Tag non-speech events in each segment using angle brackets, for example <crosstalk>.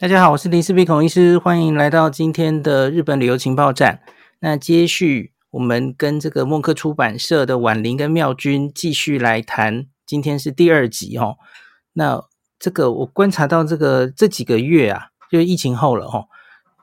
大家好，我是林氏璧孔医师，欢迎来到今天的日本旅游情报站。那接续我们跟这个墨克出版社的婉玲跟妙君继续来谈，今天是第二集哦。那这个我观察到这个这几个月啊，就是疫情后了哦，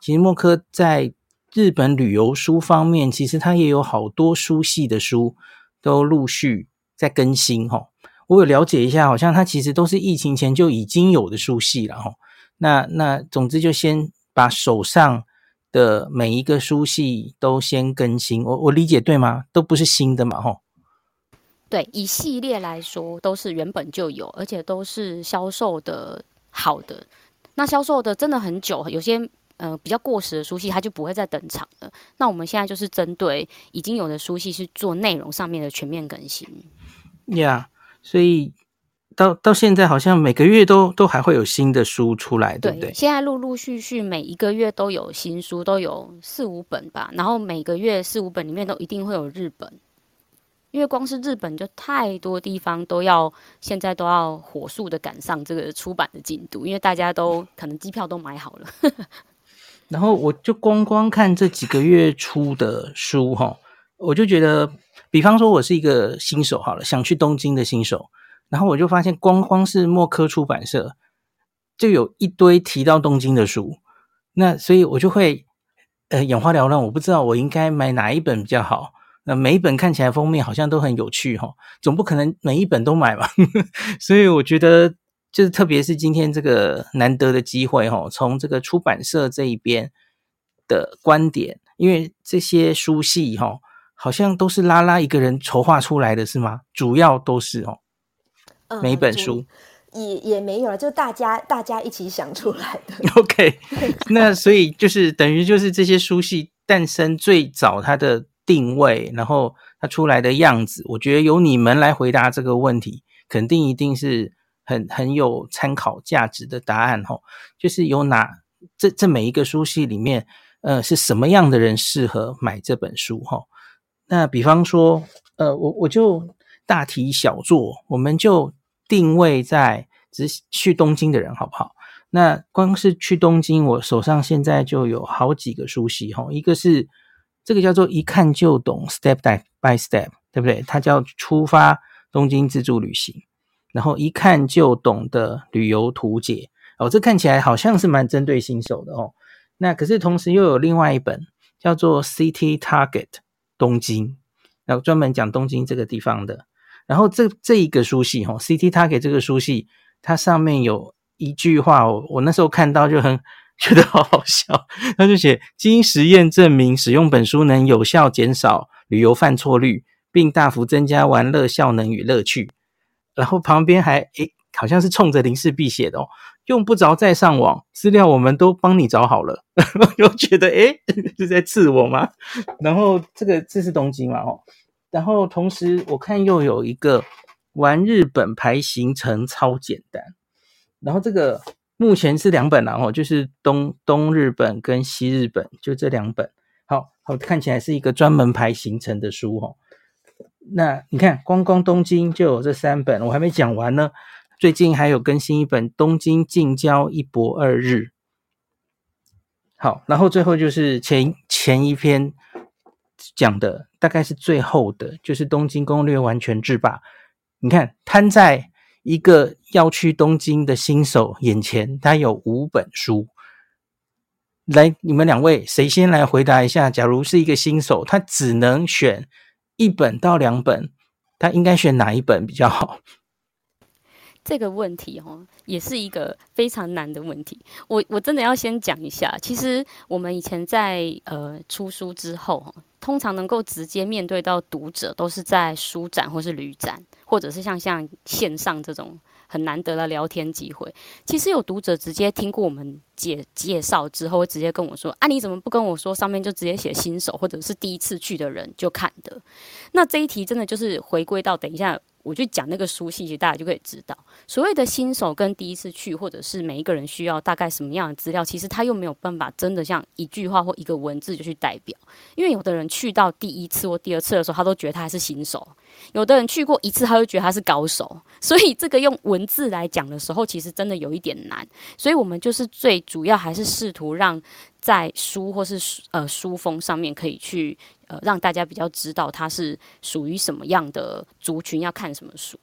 其实墨克在日本旅游书方面，其实它也有好多书系的书都陆续在更新哦。我有了解一下，好像它其实都是疫情前就已经有的书系了哦。那那总之就先把手上的每一个书系都先更新，我我理解对吗？都不是新的嘛，吼。对，以系列来说都是原本就有，而且都是销售的好的。那销售的真的很久，有些呃比较过时的书系，它就不会再登场了。那我们现在就是针对已经有的书系，是做内容上面的全面更新。呀，yeah, 所以。到到现在好像每个月都都还会有新的书出来，对不对？现在陆陆续续每一个月都有新书，都有四五本吧。然后每个月四五本里面都一定会有日本，因为光是日本就太多地方都要现在都要火速的赶上这个出版的进度，因为大家都可能机票都买好了。<laughs> 然后我就光光看这几个月出的书哈，我就觉得，比方说我是一个新手好了，想去东京的新手。然后我就发现，光光是默科出版社就有一堆提到东京的书，那所以我就会呃眼花缭乱，我不知道我应该买哪一本比较好。那每一本看起来封面好像都很有趣哈，总不可能每一本都买吧？<laughs> 所以我觉得，就是特别是今天这个难得的机会哈，从这个出版社这一边的观点，因为这些书系哈，好像都是拉拉一个人筹划出来的是吗？主要都是哦。每一本书也也没有了，就大家大家一起想出来的。<laughs> OK，那所以就是等于就是这些书系诞生最早它的定位，然后它出来的样子，我觉得由你们来回答这个问题，肯定一定是很很有参考价值的答案吼。就是有哪这这每一个书系里面，呃，是什么样的人适合买这本书哦？那比方说，呃，我我就大题小做，我们就。定位在只去东京的人，好不好？那光是去东京，我手上现在就有好几个书系哈。一个是这个叫做一看就懂，Step by Step，对不对？它叫出发东京自助旅行，然后一看就懂的旅游图解哦。这看起来好像是蛮针对新手的哦。那可是同时又有另外一本叫做 City Target 东京，然后专门讲东京这个地方的。然后这这一个书系哈，City Target 这个书系，它上面有一句话，我我那时候看到就很觉得好好笑。他就写：经实验证明，使用本书能有效减少旅游犯错率，并大幅增加玩乐效能与乐趣。然后旁边还诶，好像是冲着林氏璧写的哦，用不着再上网，资料我们都帮你找好了。<laughs> 又觉得诶，<laughs> 是在刺我吗？然后这个这是东京嘛？哦。然后同时，我看又有一个玩日本排行程超简单。然后这个目前是两本啊，哦，就是东东日本跟西日本，就这两本。好好看起来是一个专门排行程的书哦。那你看，光光东京就有这三本，我还没讲完呢。最近还有更新一本《东京近郊一泊二日》。好，然后最后就是前前一篇。讲的大概是最后的，就是《东京攻略完全制霸》。你看，摊在一个要去东京的新手眼前，他有五本书。来，你们两位谁先来回答一下？假如是一个新手，他只能选一本到两本，他应该选哪一本比较好？这个问题哦，也是一个非常难的问题。我我真的要先讲一下，其实我们以前在呃出书之后，通常能够直接面对到读者，都是在书展或是旅展，或者是像像线上这种很难得的聊天机会。其实有读者直接听过我们介介绍之后，会直接跟我说：“啊，你怎么不跟我说？上面就直接写新手或者是第一次去的人就看的。”那这一题真的就是回归到等一下。我就讲那个书信，其实大家就可以知道，所谓的新手跟第一次去，或者是每一个人需要大概什么样的资料，其实他又没有办法真的像一句话或一个文字就去代表，因为有的人去到第一次或第二次的时候，他都觉得他还是新手；有的人去过一次，他就觉得他是高手。所以这个用文字来讲的时候，其实真的有一点难。所以我们就是最主要还是试图让在书或是呃书封上面可以去。呃，让大家比较知道它是属于什么样的族群，要看什么书。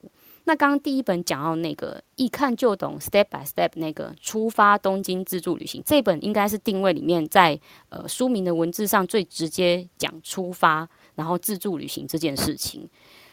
那刚刚第一本讲到那个一看就懂，Step by Step 那个出发东京自助旅行，这本应该是定位里面在呃书名的文字上最直接讲出发，然后自助旅行这件事情。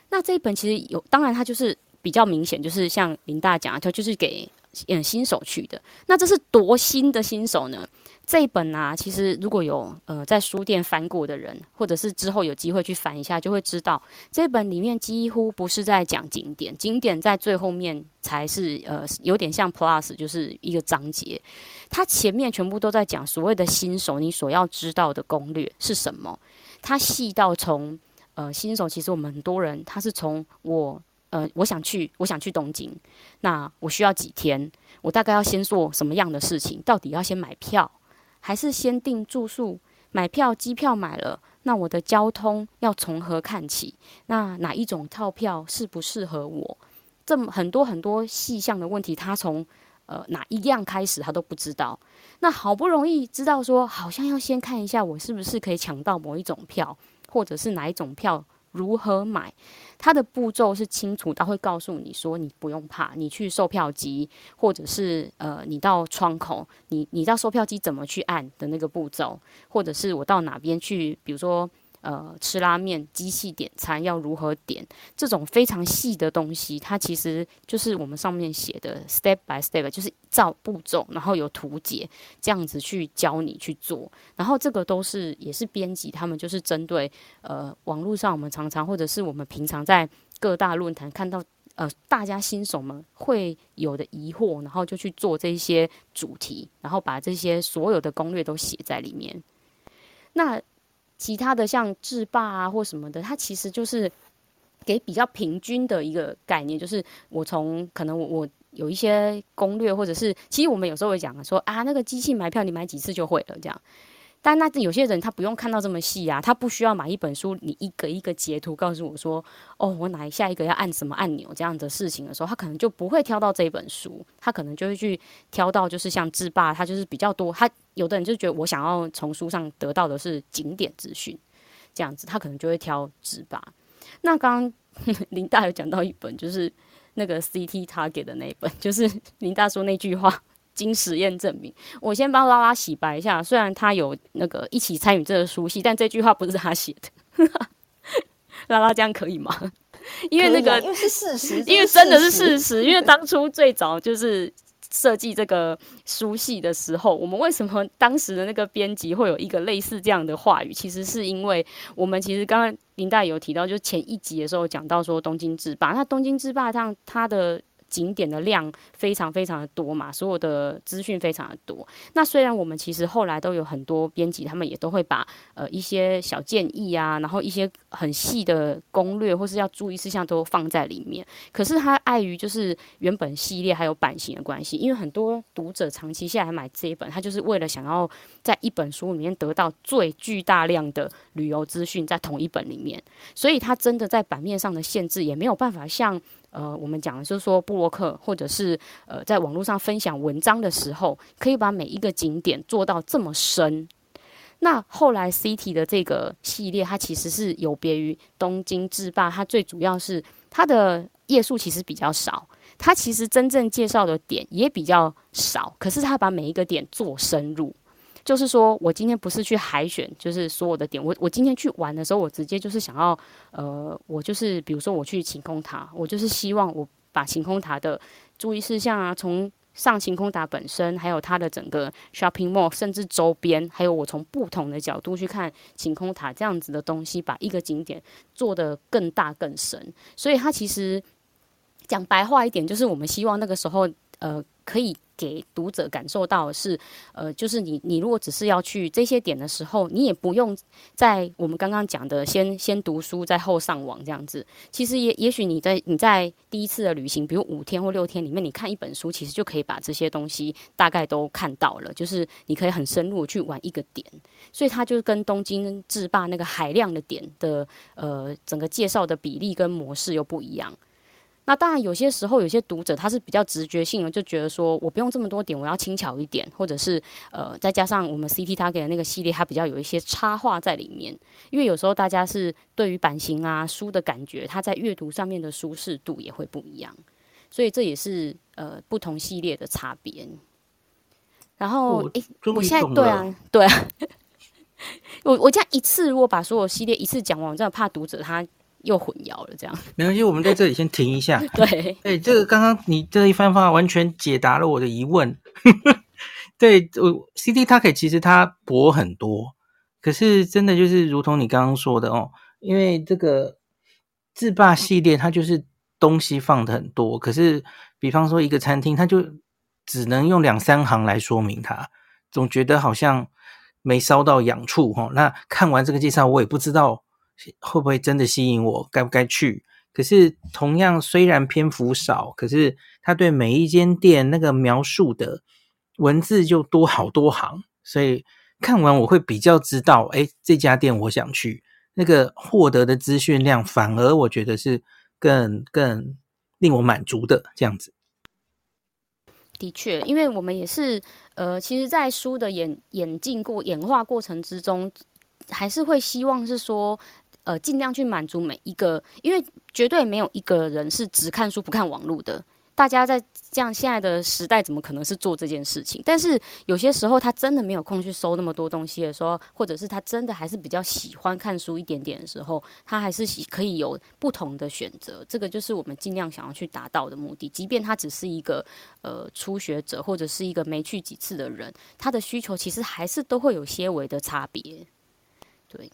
那这一本其实有，当然它就是比较明显，就是像林大讲的，它就是给嗯新手去的。那这是多新的新手呢？这一本啊，其实如果有呃在书店翻过的人，或者是之后有机会去翻一下，就会知道这本里面几乎不是在讲景点，景点在最后面才是呃有点像 Plus，就是一个章节。它前面全部都在讲所谓的新手，你所要知道的攻略是什么？它细到从呃新手，其实我们很多人他是从我呃我想去我想去东京，那我需要几天？我大概要先做什么样的事情？到底要先买票？还是先订住宿、买票、机票买了，那我的交通要从何看起？那哪一种套票适不适合我？这么很多很多细项的问题，他从呃哪一样开始他都不知道。那好不容易知道说，好像要先看一下我是不是可以抢到某一种票，或者是哪一种票。如何买？它的步骤是清楚，它会告诉你说，你不用怕，你去售票机，或者是呃，你到窗口，你你到售票机怎么去按的那个步骤，或者是我到哪边去，比如说。呃，吃拉面机器点餐要如何点？这种非常细的东西，它其实就是我们上面写的 step by step，就是照步骤，然后有图解这样子去教你去做。然后这个都是也是编辑他们就是针对呃网络上我们常常或者是我们平常在各大论坛看到呃大家新手们会有的疑惑，然后就去做这些主题，然后把这些所有的攻略都写在里面。那。其他的像制霸啊或什么的，它其实就是给比较平均的一个概念，就是我从可能我我有一些攻略，或者是其实我们有时候会讲说啊，那个机器买票你买几次就会了这样。但那有些人他不用看到这么细啊，他不需要买一本书，你一个一个截图告诉我说，哦，我哪一下一个要按什么按钮这样的事情的时候，他可能就不会挑到这本书，他可能就会去挑到就是像制霸，他就是比较多，他有的人就觉得我想要从书上得到的是景点资讯，这样子他可能就会挑制霸。那刚刚 <laughs> 林大有讲到一本，就是那个 CT Target 的那一本，就是 <laughs> 林大说那句话。经实验证明，我先帮拉拉洗白一下。虽然他有那个一起参与这个书系，但这句话不是他写的。<laughs> 拉拉这样可以吗？<laughs> 因为那个，因为是事实，<laughs> 因为真的是事实。因为当初最早就是设计这个书系的时候，我们为什么当时的那个编辑会有一个类似这样的话语？其实是因为我们其实刚刚林大有提到，就是前一集的时候讲到说东京制霸，那东京制霸上它的。景点的量非常非常的多嘛，所有的资讯非常的多。那虽然我们其实后来都有很多编辑，他们也都会把呃一些小建议啊，然后一些很细的攻略或是要注意事项都放在里面。可是它碍于就是原本系列还有版型的关系，因为很多读者长期下来买这一本，他就是为了想要在一本书里面得到最巨大量的旅游资讯在同一本里面，所以它真的在版面上的限制也没有办法像。呃，我们讲就是说，布洛克或者是呃，在网络上分享文章的时候，可以把每一个景点做到这么深。那后来 City 的这个系列，它其实是有别于东京制霸，它最主要是它的页数其实比较少，它其实真正介绍的点也比较少，可是它把每一个点做深入。就是说，我今天不是去海选，就是所有的点。我我今天去玩的时候，我直接就是想要，呃，我就是比如说我去晴空塔，我就是希望我把晴空塔的注意事项啊，从上晴空塔本身，还有它的整个 shopping mall，甚至周边，还有我从不同的角度去看晴空塔这样子的东西，把一个景点做得更大更深。所以它其实讲白话一点，就是我们希望那个时候，呃，可以。给读者感受到的是，呃，就是你你如果只是要去这些点的时候，你也不用在我们刚刚讲的先先读书再后上网这样子。其实也也许你在你在第一次的旅行，比如五天或六天里面，你看一本书，其实就可以把这些东西大概都看到了。就是你可以很深入去玩一个点，所以它就跟东京制霸那个海量的点的呃整个介绍的比例跟模式又不一样。那当然，有些时候有些读者他是比较直觉性的，就觉得说我不用这么多点，我要轻巧一点，或者是呃，再加上我们 CT 他给的那个系列，它比较有一些插画在里面。因为有时候大家是对于版型啊书的感觉，它在阅读上面的舒适度也会不一样，所以这也是呃不同系列的差别。然后，诶，我现在对啊，对啊，<laughs> 我我这样一次如果把所有系列一次讲完，我真的怕读者他。又混淆了，这样没关系。我们在这里先停一下。<laughs> 对，<laughs> 哎，这个刚刚你这一番话完全解答了我的疑问。<laughs> 对，我 CT-TAKE 其实它薄很多，可是真的就是如同你刚刚说的哦，因为这个制霸系列它就是东西放的很多，可是比方说一个餐厅，它就只能用两三行来说明它，总觉得好像没烧到痒处哈。那看完这个介绍，我也不知道。会不会真的吸引我？该不该去？可是同样，虽然篇幅少，可是他对每一间店那个描述的文字就多好多行，所以看完我会比较知道，哎，这家店我想去。那个获得的资讯量，反而我觉得是更更令我满足的这样子。的确，因为我们也是，呃，其实，在书的演演进过演化过程之中，还是会希望是说。呃，尽量去满足每一个，因为绝对没有一个人是只看书不看网络的。大家在这样现在的时代，怎么可能是做这件事情？但是有些时候，他真的没有空去搜那么多东西的时候，或者是他真的还是比较喜欢看书一点点的时候，他还是可以有不同的选择。这个就是我们尽量想要去达到的目的。即便他只是一个呃初学者，或者是一个没去几次的人，他的需求其实还是都会有些微的差别。对。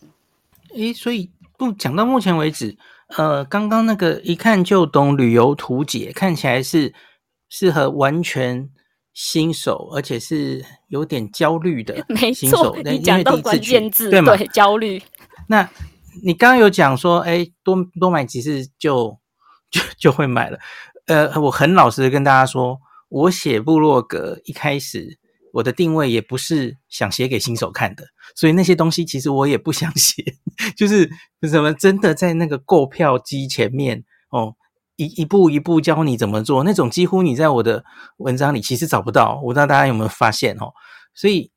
诶，所以不讲到目前为止，呃，刚刚那个一看就懂旅游图解看起来是适合完全新手，而且是有点焦虑的 <laughs> 新手。没错，你讲到关键字，对吗？对，焦虑。那你刚刚有讲说，诶，多多买几次就就就会买了。呃，我很老实的跟大家说，我写部落格一开始。我的定位也不是想写给新手看的，所以那些东西其实我也不想写，<laughs> 就是什么真的在那个购票机前面哦，一一步一步教你怎么做那种，几乎你在我的文章里其实找不到。我不知道大家有没有发现哦？所以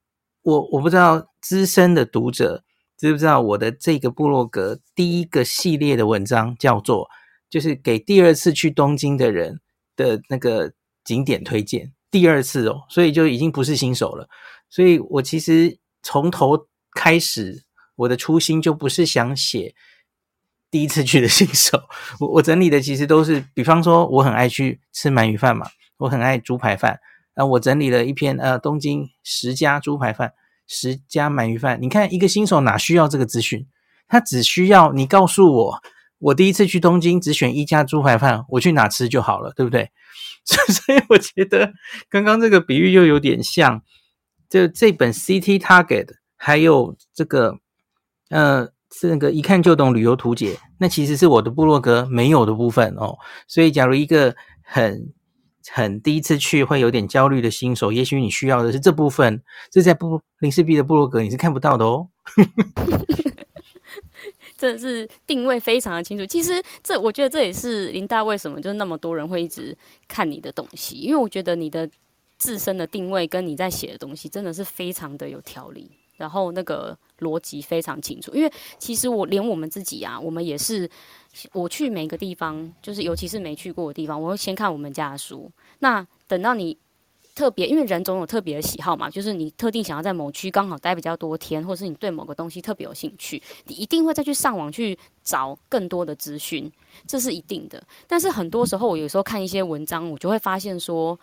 我我不知道资深的读者知不知道我的这个部落格第一个系列的文章叫做，就是给第二次去东京的人的那个景点推荐。第二次哦，所以就已经不是新手了。所以我其实从头开始，我的初心就不是想写第一次去的新手。我我整理的其实都是，比方说我很爱去吃鳗鱼饭嘛，我很爱猪排饭。那我整理了一篇呃东京十家猪排饭，十家鳗鱼饭。你看一个新手哪需要这个资讯？他只需要你告诉我，我第一次去东京只选一家猪排饭，我去哪吃就好了，对不对？<laughs> 所以我觉得刚刚这个比喻又有点像，就这本 CT Target 还有这个呃，这个一看就懂旅游图解，那其实是我的部落格没有的部分哦。所以，假如一个很很第一次去会有点焦虑的新手，也许你需要的是这部分，这在不林氏璧的部落格你是看不到的哦。<laughs> 这是定位非常的清楚。其实这，我觉得这也是林大为什么就那么多人会一直看你的东西，因为我觉得你的自身的定位跟你在写的东西真的是非常的有条理，然后那个逻辑非常清楚。因为其实我连我们自己啊，我们也是，我去每个地方，就是尤其是没去过的地方，我会先看我们家的书。那等到你。特别，因为人总有特别的喜好嘛，就是你特定想要在某区刚好待比较多天，或者是你对某个东西特别有兴趣，你一定会再去上网去找更多的资讯，这是一定的。但是很多时候，我有时候看一些文章，我就会发现说，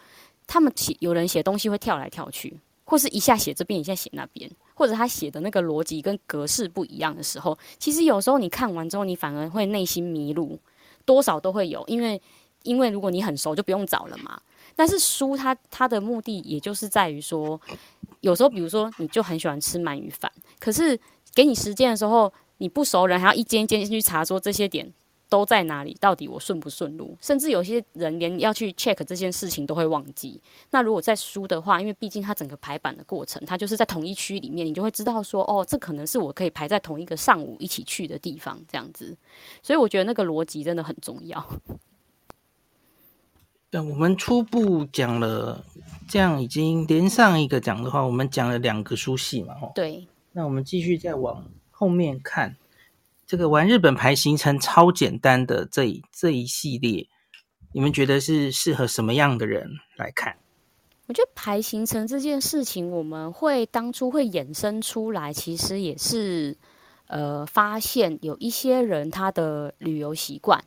他们写有人写东西会跳来跳去，或是一下写这边，一下写那边，或者他写的那个逻辑跟格式不一样的时候，其实有时候你看完之后，你反而会内心迷路，多少都会有，因为因为如果你很熟，就不用找了嘛。但是书它它的目的也就是在于说，有时候比如说你就很喜欢吃鳗鱼饭，可是给你时间的时候，你不熟人还要一间一间进去查说这些点。都在哪里？到底我顺不顺路？甚至有些人连要去 check 这件事情都会忘记。那如果在书的话，因为毕竟它整个排版的过程，它就是在同一区里面，你就会知道说，哦，这可能是我可以排在同一个上午一起去的地方，这样子。所以我觉得那个逻辑真的很重要。那我们初步讲了，这样已经连上一个讲的话，我们讲了两个书系嘛，吼。对。那我们继续再往后面看。这个玩日本牌行程超简单的这一这一系列，你们觉得是适合什么样的人来看？我觉得排行程这件事情，我们会当初会衍生出来，其实也是呃发现有一些人他的旅游习惯，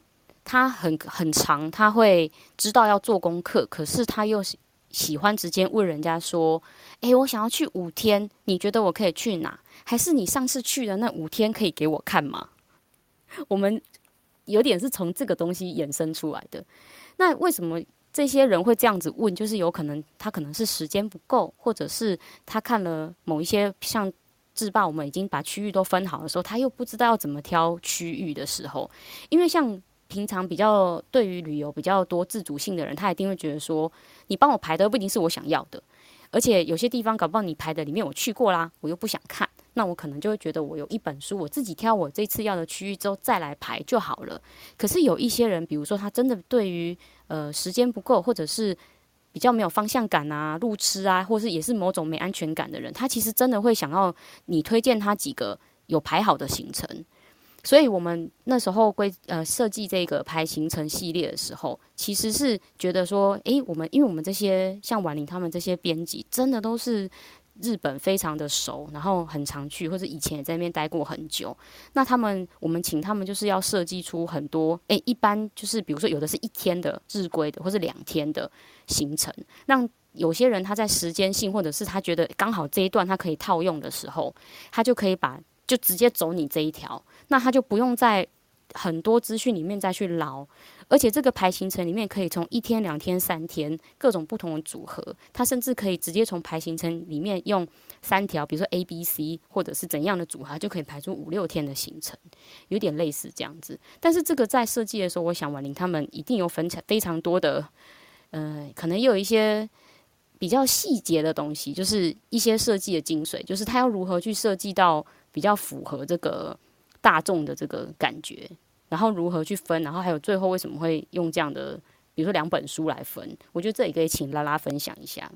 他很很长，他会知道要做功课，可是他又喜欢直接问人家说：“诶，我想要去五天，你觉得我可以去哪？”还是你上次去的那五天可以给我看吗？<laughs> 我们有点是从这个东西衍生出来的。那为什么这些人会这样子问？就是有可能他可能是时间不够，或者是他看了某一些像制霸，我们已经把区域都分好的时候，他又不知道要怎么挑区域的时候。因为像平常比较对于旅游比较多自主性的人，他一定会觉得说，你帮我排的不一定是我想要的，而且有些地方搞不好你排的里面我去过啦，我又不想看。那我可能就会觉得，我有一本书，我自己挑我这次要的区域之后再来排就好了。可是有一些人，比如说他真的对于呃时间不够，或者是比较没有方向感啊、路痴啊，或是也是某种没安全感的人，他其实真的会想要你推荐他几个有排好的行程。所以我们那时候规呃设计这个排行程系列的时候，其实是觉得说，诶，我们因为我们这些像婉玲他们这些编辑，真的都是。日本非常的熟，然后很常去，或者以前也在那边待过很久。那他们，我们请他们就是要设计出很多，诶，一般就是比如说有的是一天的日规的，或是两天的行程，让有些人他在时间性，或者是他觉得刚好这一段他可以套用的时候，他就可以把就直接走你这一条，那他就不用在很多资讯里面再去捞。而且这个排行程里面可以从一天、两天、三天各种不同的组合，它甚至可以直接从排行程里面用三条，比如说 A、B、C 或者是怎样的组合，就可以排出五六天的行程，有点类似这样子。但是这个在设计的时候，我想婉玲他们一定有分成非常多的，呃，可能有一些比较细节的东西，就是一些设计的精髓，就是他要如何去设计到比较符合这个大众的这个感觉。然后如何去分？然后还有最后为什么会用这样的，比如说两本书来分？我觉得这也可以请拉拉分享一下。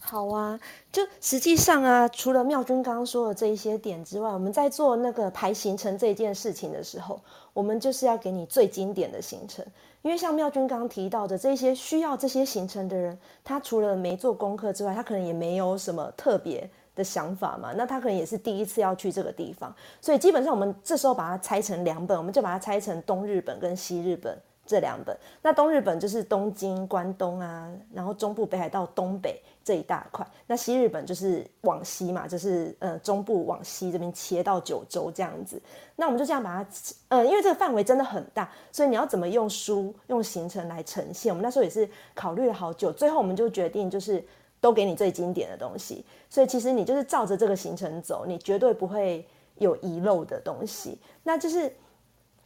好啊，就实际上啊，除了妙君刚刚说的这一些点之外，我们在做那个排行程这件事情的时候，我们就是要给你最经典的行程。因为像妙君刚刚提到的这些需要这些行程的人，他除了没做功课之外，他可能也没有什么特别的想法嘛，那他可能也是第一次要去这个地方，所以基本上我们这时候把它拆成两本，我们就把它拆成东日本跟西日本这两本。那东日本就是东京、关东啊，然后中部北海道东北这一大块。那西日本就是往西嘛，就是呃中部往西这边切到九州这样子。那我们就这样把它，呃，因为这个范围真的很大，所以你要怎么用书用行程来呈现？我们那时候也是考虑了好久，最后我们就决定就是。都给你最经典的东西，所以其实你就是照着这个行程走，你绝对不会有遗漏的东西。那就是，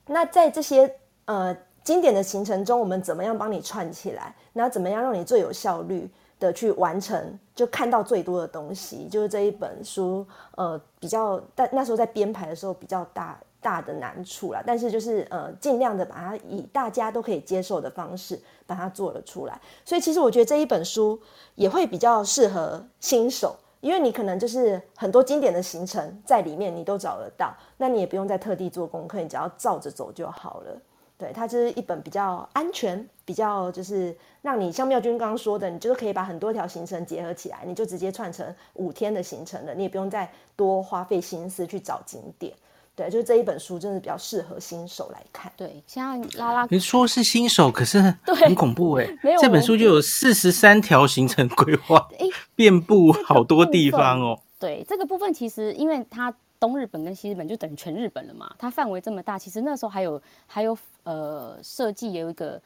那在这些呃经典的行程中，我们怎么样帮你串起来？那怎么样让你最有效率的去完成，就看到最多的东西？就是这一本书，呃，比较但那时候在编排的时候比较大。大的难处啦，但是就是呃，尽量的把它以大家都可以接受的方式把它做了出来。所以其实我觉得这一本书也会比较适合新手，因为你可能就是很多经典的行程在里面你都找得到，那你也不用再特地做功课，你只要照着走就好了。对，它就是一本比较安全，比较就是让你像妙君刚刚说的，你就是可以把很多条行程结合起来，你就直接串成五天的行程了，你也不用再多花费心思去找景点。对，就是这一本书，真的比较适合新手来看。对，像拉拉，你说是新手，可是很恐怖哎。没有，这本书就有四十三条行程规划，遍布好多地方哦。对，这个部分其实，因为它东日本跟西日本就等于全日本了嘛，它范围这么大，其实那时候还有还有呃设计有一个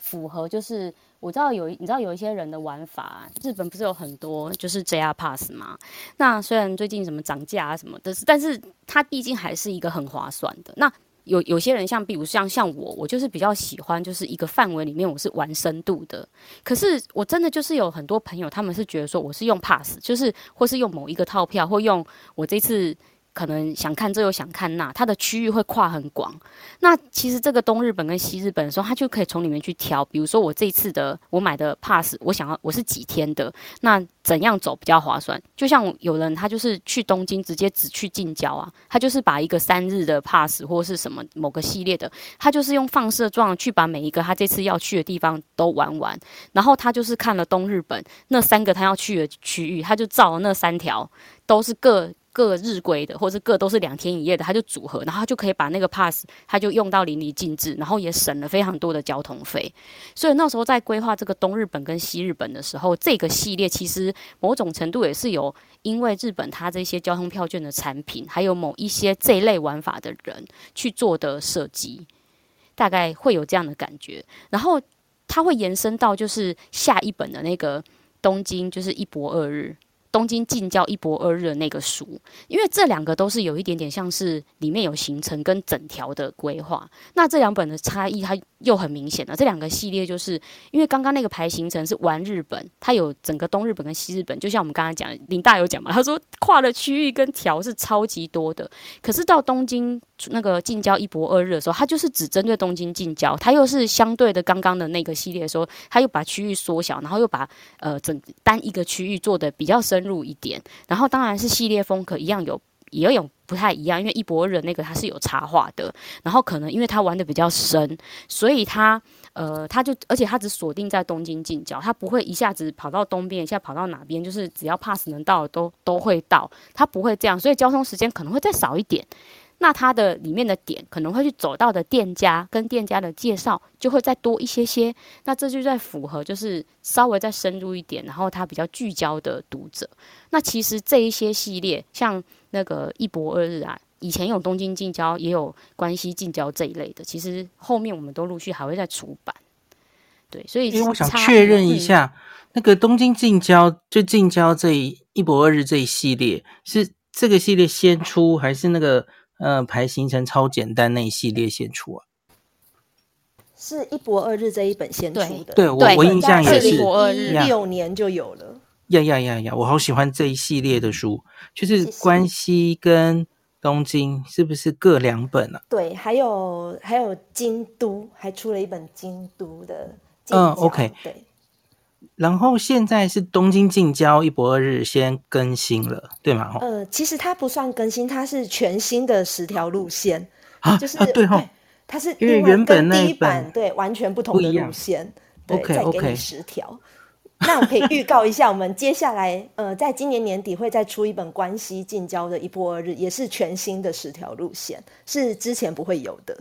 符合，就是我知道有，你知道有一些人的玩法，日本不是有很多就是 JR Pass 吗？那虽然最近什么涨价啊什么的，但是它毕竟还是一个很划算的。那有有些人像，比如像像我，我就是比较喜欢，就是一个范围里面我是玩深度的。可是我真的就是有很多朋友，他们是觉得说我是用 Pass，就是或是用某一个套票，或用我这次。可能想看这又想看那，它的区域会跨很广。那其实这个东日本跟西日本的时候，它就可以从里面去挑。比如说我这次的我买的 pass，我想要我是几天的，那怎样走比较划算？就像有人他就是去东京直接只去近郊啊，他就是把一个三日的 pass 或是什么某个系列的，他就是用放射状去把每一个他这次要去的地方都玩完。然后他就是看了东日本那三个他要去的区域，他就照了那三条都是各。各日规的，或者各都是两天一夜的，他就组合，然后就可以把那个 pass，他就用到淋漓尽致，然后也省了非常多的交通费。所以那时候在规划这个东日本跟西日本的时候，这个系列其实某种程度也是有因为日本它这些交通票券的产品，还有某一些这一类玩法的人去做的设计，大概会有这样的感觉。然后它会延伸到就是下一本的那个东京，就是一泊二日。东京近郊一泊二日的那个书，因为这两个都是有一点点像是里面有行程跟整条的规划。那这两本的差异它又很明显了。这两个系列就是因为刚刚那个排行程是玩日本，它有整个东日本跟西日本，就像我们刚刚讲，林大有讲嘛，他说跨的区域跟条是超级多的。可是到东京那个近郊一泊二日的时候，它就是只针对东京近郊，它又是相对的刚刚的那个系列的时候，它又把区域缩小，然后又把呃整单一个区域做的比较深。深入一点，然后当然是系列风格一样有，也有不太一样，因为一博人那个他是有插画的，然后可能因为他玩的比较深，所以他呃，他就而且他只锁定在东京近郊，他不会一下子跑到东边，一下跑到哪边，就是只要 pass 能到的都都会到，他不会这样，所以交通时间可能会再少一点。那它的里面的点可能会去走到的店家跟店家的介绍就会再多一些些，那这就在符合就是稍微再深入一点，然后它比较聚焦的读者。那其实这一些系列像那个一博二日啊，以前有东京近郊，也有关西近郊这一类的，其实后面我们都陆续还会再出版。对，所以因为我想确认一下，那个东京近郊就近郊这一一博二日这一系列是这个系列先出还是那个？呃，排行程超简单那一系列先出啊，是一博二日这一本先出的。对，对我我印象也是，一六年就有了。呀呀呀呀！我好喜欢这一系列的书，就是关西跟东京是不是各两本啊？对，还有还有京都还出了一本京都的。嗯，OK，对。然后现在是东京近郊一博二日先更新了，对吗？呃，其实它不算更新，它是全新的十条路线啊，就是、啊、对它是因为原本那一版对完全不同的路线，对再给你十条。那我可以预告一下，我们接下来呃，在今年年底会再出一本关西近郊的一博二日，也是全新的十条路线，是之前不会有的。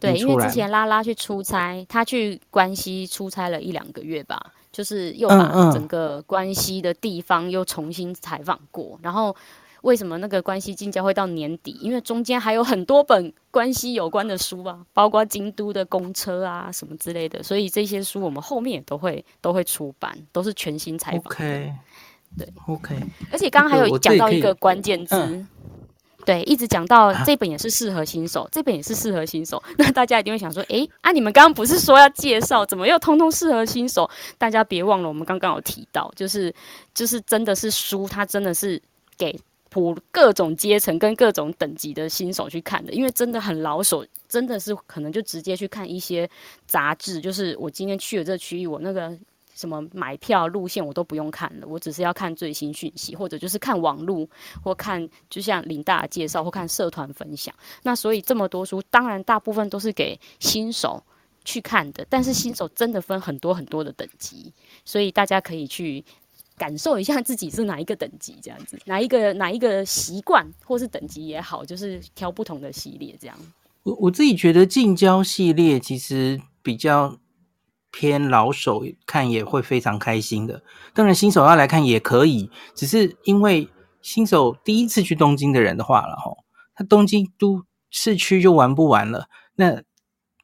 对，因为之前拉拉去出差，他去关西出差了一两个月吧，就是又把整个关西的地方又重新采访过。嗯嗯。然后为什么那个关西近郊会到年底？因为中间还有很多本关西有关的书啊，包括京都的公车啊什么之类的，所以这些书我们后面也都会都会出版，都是全新采访。OK，对，OK。而且刚刚还有讲到一个关键字。对，一直讲到这本也是适合新手，啊、这本也是适合新手。<laughs> 那大家一定会想说，诶，啊，你们刚刚不是说要介绍，怎么又通通适合新手？大家别忘了，我们刚刚有提到，就是就是真的是书，它真的是给普各种阶层跟各种等级的新手去看的，因为真的很老手，真的是可能就直接去看一些杂志，就是我今天去了这个区域，我那个。什么买票路线我都不用看了，我只是要看最新讯息，或者就是看网路，或看就像林大介绍，或看社团分享。那所以这么多书，当然大部分都是给新手去看的，但是新手真的分很多很多的等级，所以大家可以去感受一下自己是哪一个等级，这样子，哪一个哪一个习惯或是等级也好，就是挑不同的系列这样。我我自己觉得近郊系列其实比较。偏老手看也会非常开心的，当然新手要来看也可以，只是因为新手第一次去东京的人的话了哈，他东京都市区就玩不完了，那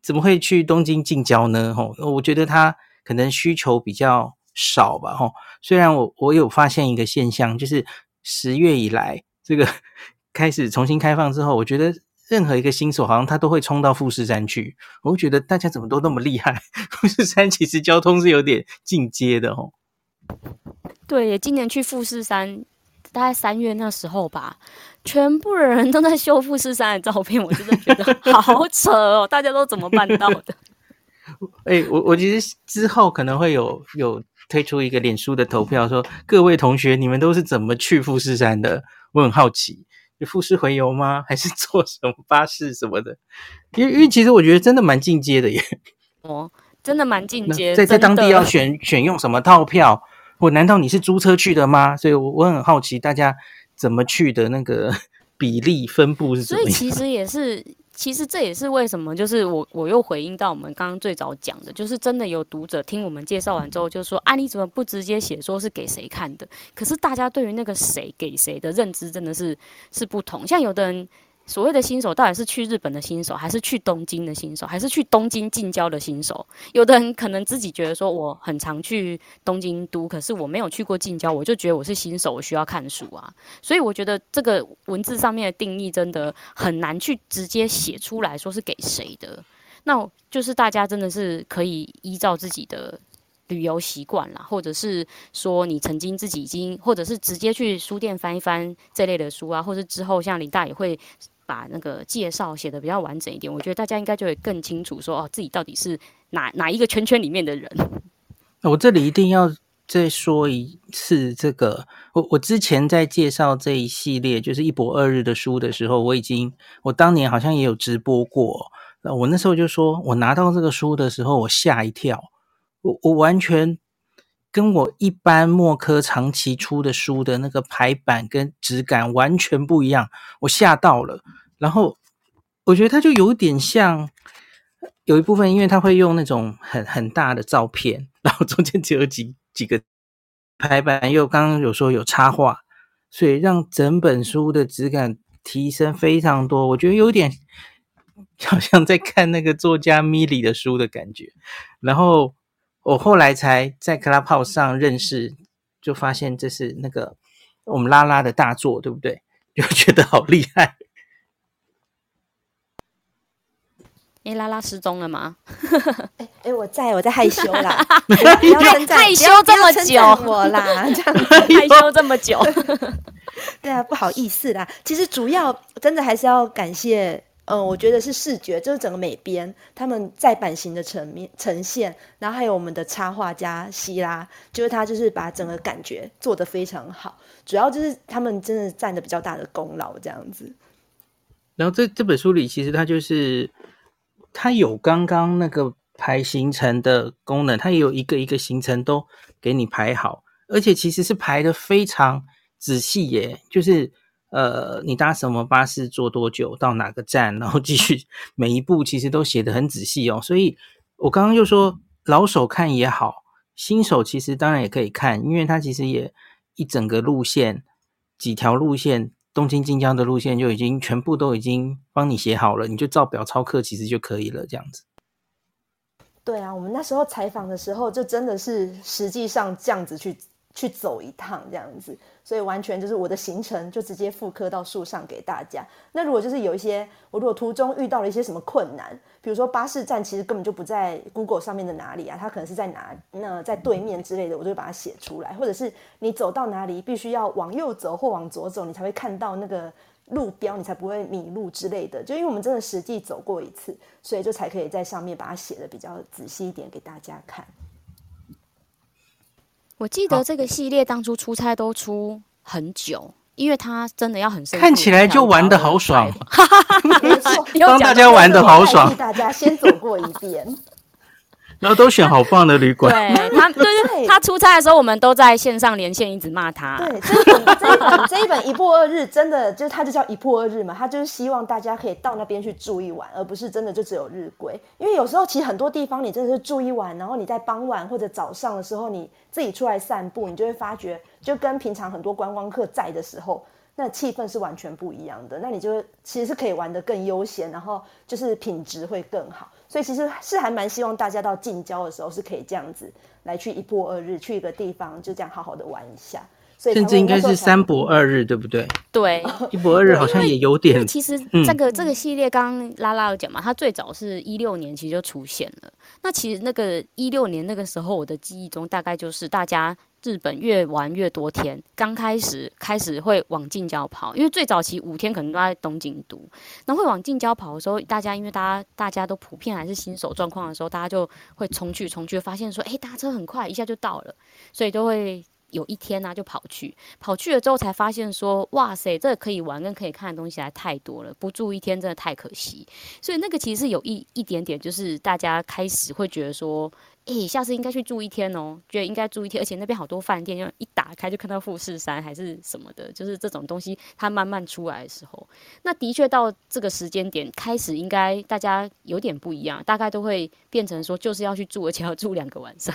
怎么会去东京近郊呢？吼，我觉得他可能需求比较少吧。吼，虽然我我有发现一个现象，就是十月以来这个 <laughs> 开始重新开放之后，我觉得任何一个新手好像他都会冲到富士山去。我会觉得大家怎么都那么厉害？<laughs> 富士山其实交通是有点进阶的吼。对，今年去富士山，大概三月那时候吧。全部的人都在修富士山的照片，我真的觉得好扯哦！<laughs> 大家都怎么办到的？哎、欸，我我觉得之后可能会有有推出一个脸书的投票，说各位同学，你们都是怎么去富士山的？我很好奇，有富士回游吗？还是坐什么巴士什么的？因为因为其实我觉得真的蛮进阶的耶。哦，真的蛮进阶。在在当地要选选用什么套票？或难道你是租车去的吗？所以我我很好奇大家。怎么去的那个 <laughs> 比例分布是怎么样？所以其实也是，其实这也是为什么，就是我我又回应到我们刚刚最早讲的，就是真的有读者听我们介绍完之后，就说啊，你怎么不直接写说是给谁看的？可是大家对于那个谁给谁的认知真的是是不同，像有的人。所谓的新手到底是去日本的新手，还是去东京的新手，还是去东京近郊的新手？有的人可能自己觉得说，我很常去东京都，可是我没有去过近郊，我就觉得我是新手，我需要看书啊。所以我觉得这个文字上面的定义真的很难去直接写出来说是给谁的。那就是大家真的是可以依照自己的旅游习惯啦，或者是说你曾经自己已经，或者是直接去书店翻一翻这类的书啊，或者之后像林大也会。把那个介绍写得比较完整一点，我觉得大家应该就会更清楚说哦，自己到底是哪哪一个圈圈里面的人。<laughs> 我这里一定要再说一次，这个我我之前在介绍这一系列就是一博二日的书的时候，我已经我当年好像也有直播过。我那时候就说，我拿到这个书的时候，我吓一跳，我我完全。跟我一般墨科长期出的书的那个排版跟质感完全不一样，我吓到了。然后我觉得它就有点像，有一部分因为它会用那种很很大的照片，然后中间只有几几个排版，又刚刚有说有插画，所以让整本书的质感提升非常多。我觉得有点 <laughs> 好像在看那个作家米莉的书的感觉，然后。我后来才在 Clubhouse 上认识，就发现这是那个我们拉拉的大作，对不对？<laughs> 就觉得好厉害。哎，拉拉失踪了吗？<laughs> 哎哎，我在我在害羞啦，<laughs> 害羞这么久我啦，这样害羞这么久。对啊，不好意思啦。其实主要真的还是要感谢。嗯，我觉得是视觉，就是整个美编，他们在版型的层面呈现，然后还有我们的插画家希拉，就是他就是把整个感觉做得非常好，主要就是他们真的占的比较大的功劳这样子。然后这这本书里，其实它就是它有刚刚那个排行程的功能，它也有一个一个行程都给你排好，而且其实是排得非常仔细耶，就是。呃，你搭什么巴士坐多久到哪个站，然后继续每一步其实都写得很仔细哦。所以我刚刚就说老手看也好，新手其实当然也可以看，因为它其实也一整个路线几条路线，东京近郊的路线就已经全部都已经帮你写好了，你就照表抄课其实就可以了，这样子。对啊，我们那时候采访的时候就真的是实际上这样子去。去走一趟这样子，所以完全就是我的行程就直接复刻到树上给大家。那如果就是有一些我如果途中遇到了一些什么困难，比如说巴士站其实根本就不在 Google 上面的哪里啊，它可能是在哪那在对面之类的，我就会把它写出来。或者是你走到哪里必须要往右走或往左走，你才会看到那个路标，你才不会迷路之类的。就因为我们真的实际走过一次，所以就才可以在上面把它写的比较仔细一点给大家看。我记得这个系列当初出差都出很久，因为它真的要很深。看起来就玩的好爽，没错，帮大家玩得好爽，大家先走过一遍。然后都选好棒的旅馆。对 <laughs> 他，对对，他出差的时候，我们都在线上连线，一直骂他。对，这一本这一本这一本一破二日，真的就是他就叫一破二日嘛，他就是希望大家可以到那边去住一晚，而不是真的就只有日归。因为有时候其实很多地方你真的是住一晚，然后你在傍晚或者早上的时候，你自己出来散步，你就会发觉，就跟平常很多观光客在的时候，那气氛是完全不一样的。那你就其实是可以玩得更悠闲，然后就是品质会更好。所以其实是还蛮希望大家到近郊的时候是可以这样子来去一波二日，去一个地方就这样好好的玩一下。甚至应该是三博二日，对不对？对，一博二日好像也有点。其实这个、嗯、这个系列刚刚拉拉有讲嘛，它最早是一六年其实就出现了。那其实那个一六年那个时候，我的记忆中大概就是大家日本越玩越多天，刚开始开始会往近郊跑，因为最早期五天可能都在东京都，然后会往近郊跑的时候，大家因为大家大家都普遍还是新手状况的时候，大家就会冲去冲去，发现说，哎，搭车很快，一下就到了，所以都会。有一天呢、就跑去，跑去了之后才发现说，哇塞，这可以玩跟可以看的东西还太多了，不住一天真的太可惜。所以那个其实是有一一点点，就是大家开始会觉得说，诶、下次应该去住一天哦，觉得应该住一天，而且那边好多饭店，就一打开就看到富士山还是什么的，就是这种东西它慢慢出来的时候，那的确到这个时间点开始，应该大家有点不一样，大概都会变成说，就是要去住，而且要住两个晚上。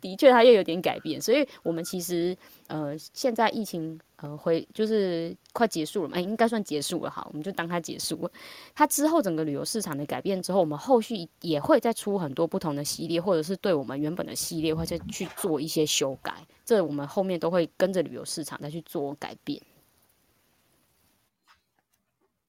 的确，它又有点改变，所以我们其实呃，现在疫情呃回就是快结束了嘛，应该算结束了哈，我们就当它结束。它之后整个旅游市场的改变之后，我们后续也会再出很多不同的系列，或者是对我们原本的系列，或者去做一些修改。这我们后面都会跟着旅游市场再去做改变。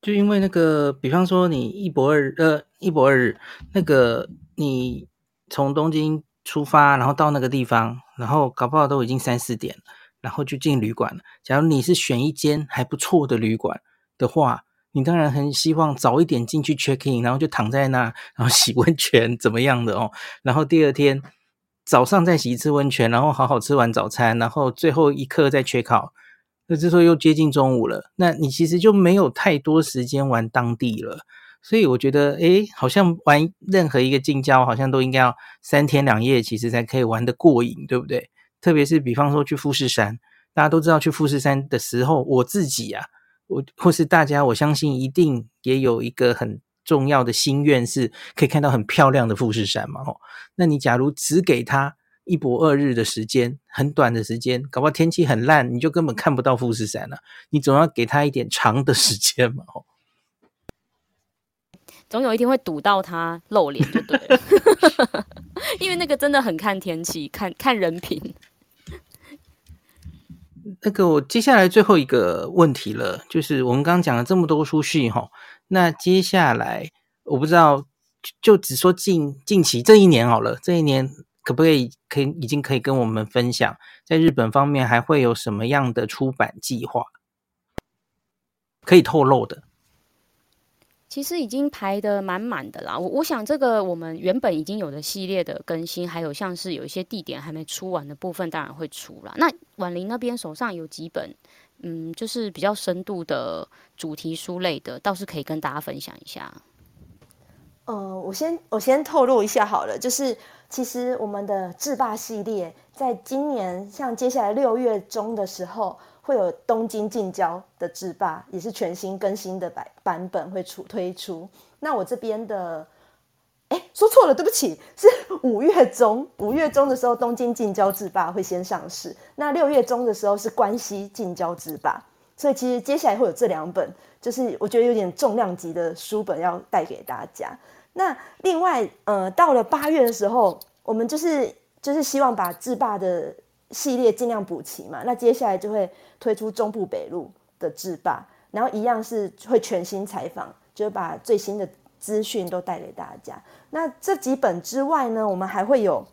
就因为那个，比方说你一博二呃一博二，那个你从东京。出发，然后到那个地方，然后搞不好都已经三四点，然后就进旅馆了。假如你是选一间还不错的旅馆的话，你当然很希望早一点进去 check in，然后就躺在那，然后洗温泉怎么样的哦。然后第二天早上再洗一次温泉，然后好好吃完早餐，然后最后一刻再 check out。那这时候又接近中午了，那你其实就没有太多时间玩当地了。所以我觉得，诶，好像玩任何一个近郊，好像都应该要三天两夜，其实才可以玩得过瘾，对不对？特别是比方说去富士山，大家都知道去富士山的时候，我自己啊，我或是大家，我相信一定也有一个很重要的心愿，是可以看到很漂亮的富士山嘛。哦，那你假如只给他一泊二日的时间，很短的时间，搞不好天气很烂，你就根本看不到富士山了。你总要给他一点长的时间嘛。哦。总有一天会堵到他露脸就对了，<laughs> 因为那个真的很看天气，看看人品。那个我接下来最后一个问题了，就是我们刚刚讲了这么多书系哈，那接下来我不知道，就只说近近期这一年好了，这一年可不可以可以已经可以跟我们分享，在日本方面还会有什么样的出版计划可以透露的？其实已经排得满满的啦，我我想这个我们原本已经有的系列的更新，还有像是有一些地点还没出完的部分，当然会出啦。那婉玲那边手上有几本，嗯，就是比较深度的主题书类的，倒是可以跟大家分享一下。呃，我先我先透露一下好了，就是其实我们的制霸系列，在今年像接下来六月中的时候。会有东京近郊的制霸，也是全新更新的版版本会出推出。那我这边的，哎，说错了，对不起，是五月中，五月中的时候东京近郊制霸会先上市。那六月中的时候是关西近郊制霸，所以其实接下来会有这两本，就是我觉得有点重量级的书本要带给大家。那另外，呃，到了八月的时候，我们就是就是希望把制霸的系列尽量补齐嘛。那接下来就会。推出中部北路的制霸，然后一样是会全新采访，就把最新的资讯都带给大家。那这几本之外呢，我们还会有，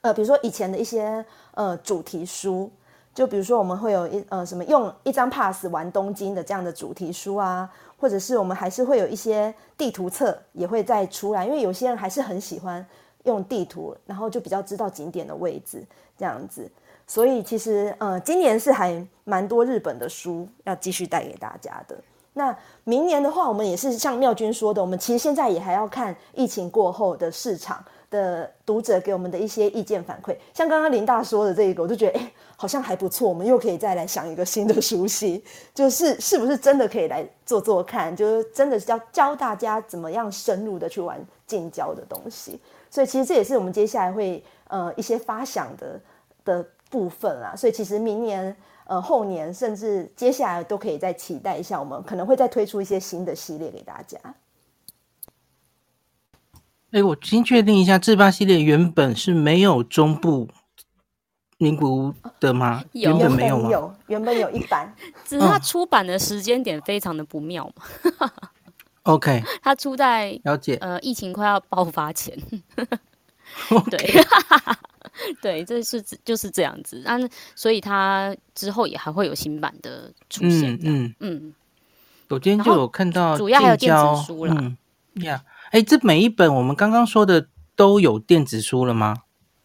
呃，比如说以前的一些呃主题书，就比如说我们会有一呃什么用一张 pass 玩东京的这样的主题书啊，或者是我们还是会有一些地图册也会再出来，因为有些人还是很喜欢用地图，然后就比较知道景点的位置这样子。所以其实，呃，今年是还蛮多日本的书要继续带给大家的。那明年的话，我们也是像妙君说的，我们其实现在也还要看疫情过后的市场的读者给我们的一些意见反馈。像刚刚林大说的这一个，我就觉得，哎，好像还不错。我们又可以再来想一个新的书系，就是是不是真的可以来做做看？就是真的是要教大家怎么样深入的去玩近郊的东西。所以其实这也是我们接下来会呃一些发想的的。部分啦，所以其实明年、呃后年，甚至接下来都可以再期待一下，我们可能会再推出一些新的系列给大家。哎，我先确定一下，智霸系列原本是没有中部名古屋的吗？<laughs> 原本没有吗？有，原本有一版，<laughs> 只是它出版的时间点非常的不妙嘛。<laughs> OK，它出在了解。呃，疫情快要爆发前。对，<laughs> 对，这是就是这样子。那所以它之后也还会有新版的出现。嗯嗯，嗯，我今天就有看到，主要还有电子书了。嗯呀，哎、yeah，这每一本我们刚刚说的都有电子书了吗？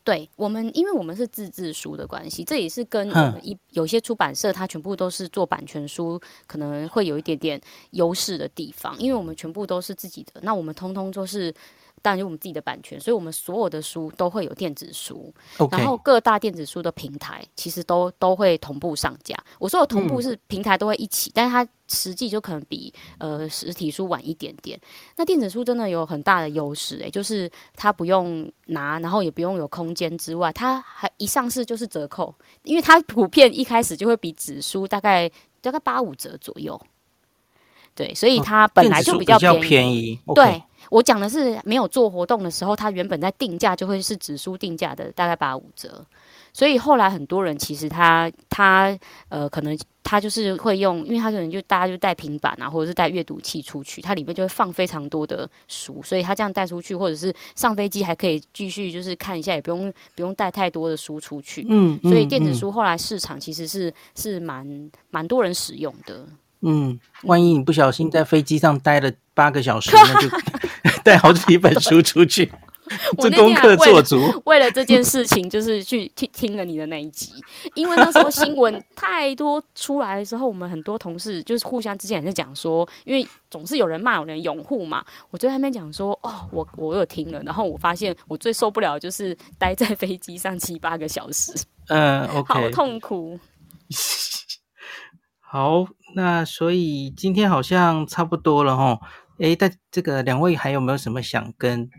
对我们，因为我们是自制书的关系，这也是跟我们一有些出版社它全部都是做版权书，可能会有一点点优势的地方。因为我们全部都是自己的，那我们通通都是。当然有我们自己的版权，所以我们所有的书都会有电子书.然后各大电子书的平台其实都都会同步上架。我说的同步是平台都会一起，嗯、但是它实际就可能比呃实体书晚一点点。那电子书真的有很大的优势，诶，就是它不用拿，然后也不用有空间之外，它还一上市就是折扣，因为它普遍一开始就会比纸书大概大概八五折左右。对，所以它本来就比较便宜。哦、便宜对。Okay. 我讲的是没有做活动的时候，它原本在定价就会是纸书定价的大概八五折，所以后来很多人其实他他呃可能他就是会用，因为他可能就大家就带平板啊，或者是带阅读器出去，它里面就会放非常多的书，所以他这样带出去，或者是上飞机还可以继续就是看一下，也不用不用带太多的书出去。嗯，所以电子书后来市场其实是是蛮蛮多人使用的。嗯，万一你不小心在飞机上待了八个小时，那就 <laughs> 带好几本书出去，<laughs> 这功课做足。为了这件事情，就是去听听了你的那一集，因为那时候新闻太多出来的时候，我们很多同事就是互相之间也在讲说，因为总是有人骂，有人拥护嘛。我就在那边讲说，哦，我我有听了，然后我发现我最受不了就是待在飞机上七八个小时，嗯，OK，好痛苦。<laughs> 好，那所以今天好像差不多了齁。哎，但这个两位还有没有什么想跟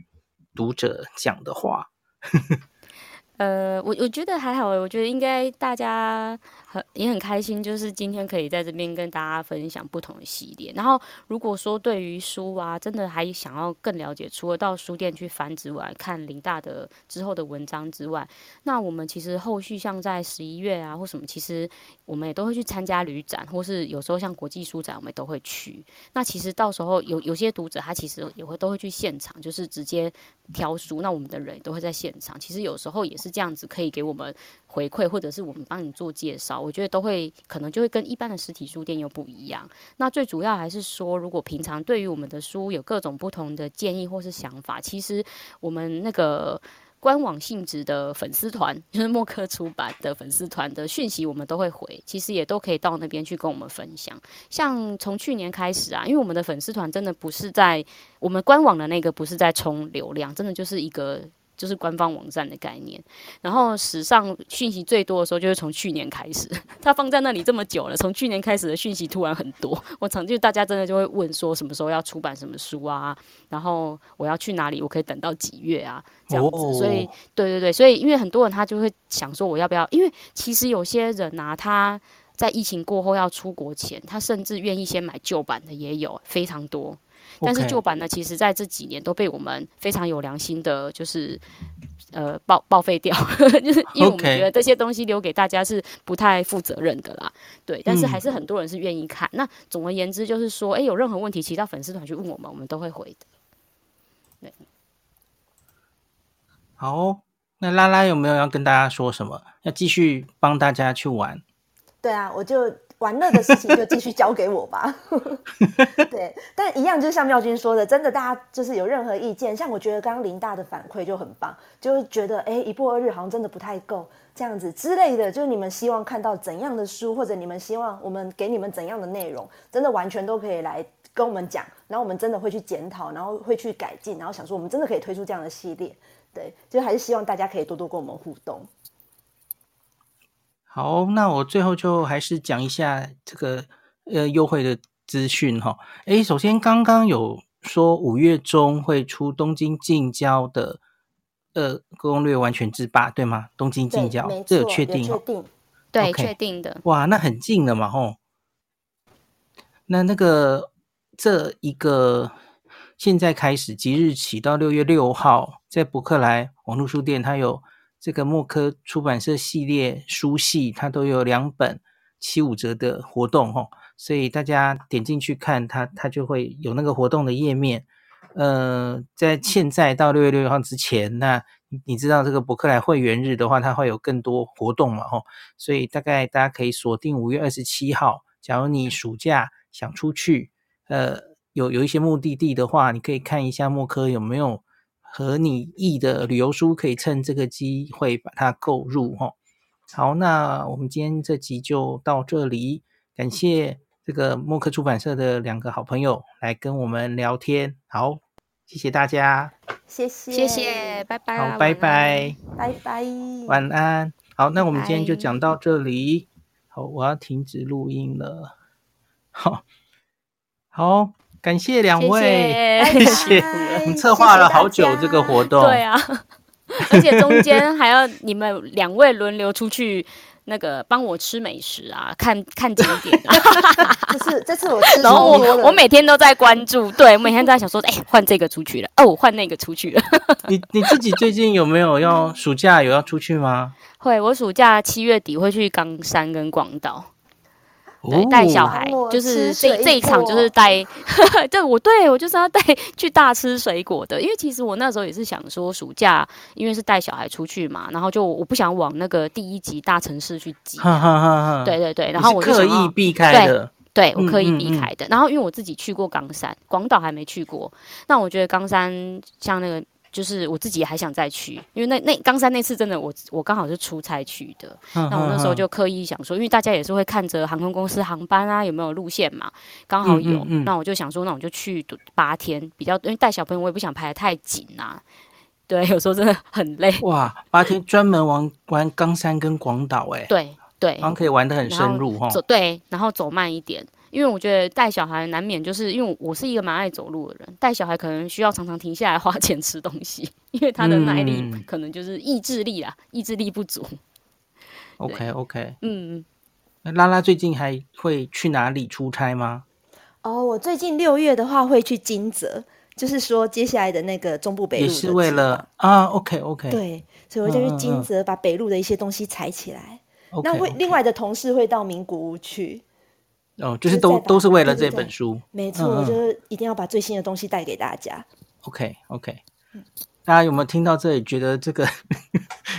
读者讲的话？<laughs> 呃，我我觉得还好，我觉得应该大家很也很开心，就是今天可以在这边跟大家分享不同的系列。然后，如果说对于书啊，真的还想要更了解，除了到书店去翻之外，看林大的之后的文章之外，那我们其实后续像在十一月啊或什么，其实我们也都会去参加旅展，或是有时候像国际书展，我们都会去。那其实到时候有有些读者他其实也会都会去现场，就是直接挑书。那我们的人都会在现场，其实有时候也是。这样子可以给我们回馈，或者是我们帮你做介绍，我觉得都会可能就会跟一般的实体书店又不一样。那最主要还是说，如果平常对于我们的书有各种不同的建议或是想法，其实我们那个官网性质的粉丝团，就是默克出版的粉丝团的讯息，我们都会回，其实也都可以到那边去跟我们分享。像从去年开始啊，因为我们的粉丝团真的不是在我们官网的那个，不是在冲流量，真的就是一个。就是官方网站的概念，然后史上讯息最多的时候就是从去年开始，<laughs> 它放在那里这么久了，从去年开始的讯息突然很多，我常就大家真的就会问说什么时候要出版什么书啊，然后我要去哪里，我可以等到几月啊这样子，所以对对对，所以因为很多人他就会想说我要不要，因为其实有些人啊他在疫情过后要出国前，他甚至愿意先买旧版的也有非常多。但是旧版呢，其实在这几年都被我们非常有良心的，就是呃报报废掉，<laughs> 就是因为我们觉得这些东西留给大家是不太负责任的啦。对，但是还是很多人是愿意看。那总而言之，就是说，哎，有任何问题，其实到粉丝团去问我们，我们都会回的。对，好，那拉拉有没有要跟大家说什么？要继续帮大家去玩？对啊，我就。玩乐的事情就继续交给我吧。<laughs> 对，但一样就是像妙君说的，真的大家就是有任何意见，像我觉得刚刚林大的反馈就很棒，就是觉得哎，一步二日好像真的不太够这样子之类的，就是你们希望看到怎样的书，或者你们希望我们给你们怎样的内容，真的完全都可以来跟我们讲，然后我们真的会去检讨，然后会去改进，然后想说我们真的可以推出这样的系列。对，就还是希望大家可以多多跟我们互动。好，那我最后就还是讲一下这个呃优惠的资讯哈。诶，首先刚刚有说五月中会出东京近郊的呃攻略完全制霸，对吗？东京近郊，这有确定？确定，对，确定的。哇，那很近了嘛，吼。那那个这一个现在开始即日起到六月六号，在博客来网络书店，它有这个默克出版社系列书系，它都有两本七五折的活动，哦。所以大家点进去看它，它就会有那个活动的页面。呃，在现在到六月六号之前，那你知道这个博客来会员日的话，它会有更多活动嘛？吼，所以大概大家可以锁定五月二十七号。假如你暑假想出去，呃，有有一些目的地的话，你可以看一下墨科有没有合你意的旅游书，可以趁这个机会把它购入。吼，好，那我们今天这集就到这里，感谢。这个默克出版社的两个好朋友来跟我们聊天，好，谢谢大家，谢谢，谢谢，拜拜，好，拜拜，拜拜，晚安，好，那我们今天就讲到这里，好，我要停止录音了，好，好，感谢两位，谢谢，<laughs> 我们策划了好久这个活动，对啊，<laughs> 而且中间还要你们两位轮流出去。那个帮我吃美食啊，看看景点啊，<laughs> 这次这次我吃，然后我我每天都在关注，对，我每天都在想说，哎、欸，换这个出去了，哦，换那个出去了。你你自己最近有没有要暑假有要出去吗？会，我暑假七月底会去冈山跟广岛。对，带小孩就是这这一场就是带，<laughs> 对，我对我就是要带去大吃水果的，因为其实我那时候也是想说暑假，因为是带小孩出去嘛，然后就我不想往那个第一级大城市去挤，对对对，然后我就刻意避开的，对，对我刻意避开的，然后因为我自己去过冈山，广岛还没去过，那我觉得冈山像那个。就是我自己还想再去，因为那那冈山那次真的我我刚好是出差去的，那我那时候就刻意想说，因为大家也是会看着航空公司航班啊有没有路线嘛，刚好有，那我就想说，那我就去八天，比较因为带小朋友我也不想排的太紧啊，对，有时候真的很累。哇，八天专门玩玩冈山跟广岛，哎，对对，然后可以玩的很深入哈，走对，然后走慢一点。因为我觉得带小孩难免就是因为我是一个蛮爱走路的人，带小孩可能需要常常停下来花钱吃东西，因为他的耐力可能就是意志力啊，意志力不足。OK OK，嗯，那拉拉最近还会去哪里出差吗？哦，我最近六月的话会去金泽，就是说接下来的那个中部北路也是为了啊，OK OK，对，所以我就去金泽把北路的一些东西采起来。嗯、那会 okay, okay. 另外的同事会到名古屋去。哦，就是都都是为了这本书，没错，我就是一定要把最新的东西带给大家。OK OK，大家有没有听到这里？觉得这个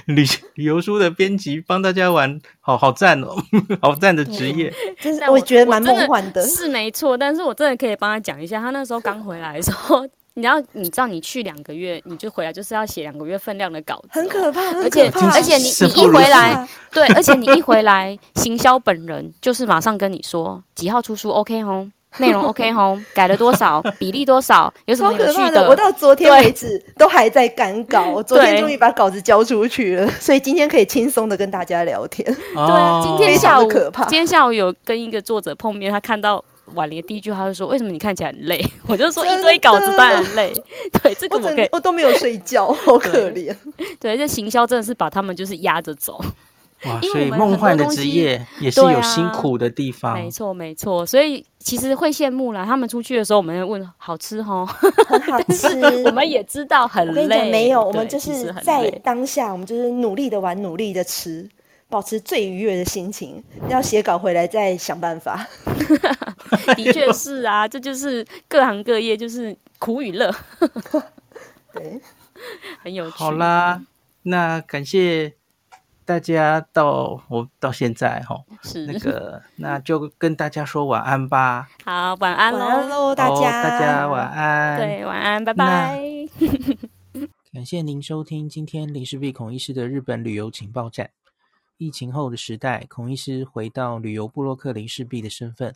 旅旅游书的编辑帮大家玩，好好赞哦，<laughs> 好赞的职业，真是我觉得蛮梦幻的。是没错，但是我真的可以帮他讲一下，他那时候刚回来的时候。你要你知道，你去两个月，你就回来就是要写两个月份量的稿子，很可怕，而且而且你你一回来，对，而且你一回来，行销本人就是马上跟你说几号出书，OK 吼，内容 OK 吼，改了多少，比例多少，有什么有趣的？的我到昨天为止都还在赶稿，我昨天终于把稿子交出去了，所以今天可以轻松的跟大家聊天。对啊，今天下午可怕，今天下午有跟一个作者碰面，他看到。婉玲第一句话就说：“为什么你看起来很累？” <laughs> 我就说：“一堆稿子当然累。<laughs> ”对，这个我可以，我都没有睡觉，<laughs> 好可怜。对，这行销真的是把他们就是压着走。哇，所以梦幻的职业也是有辛苦的地方。没错，没错。所以其实会羡慕啦。他们出去的时候，我们会问：“好吃齁？”很好吃。我们也知道很累，没有，我们就是在当下，我们就是努力的玩，努力的吃。保持最愉悦的心情，要写稿回来再想办法。<laughs> 的确是啊，这就是各行各业就是苦与乐。<laughs> 对，很有趣。好啦，那感谢大家到我到现在哈，是那个那就跟大家说晚安吧。好，晚安喽，大家，大家晚安。对，晚安，拜拜。<laughs> 感谢您收听今天林氏璧孔医师的日本旅游情报站。疫情后的时代，孔医师回到旅游部落客林氏璧的身份，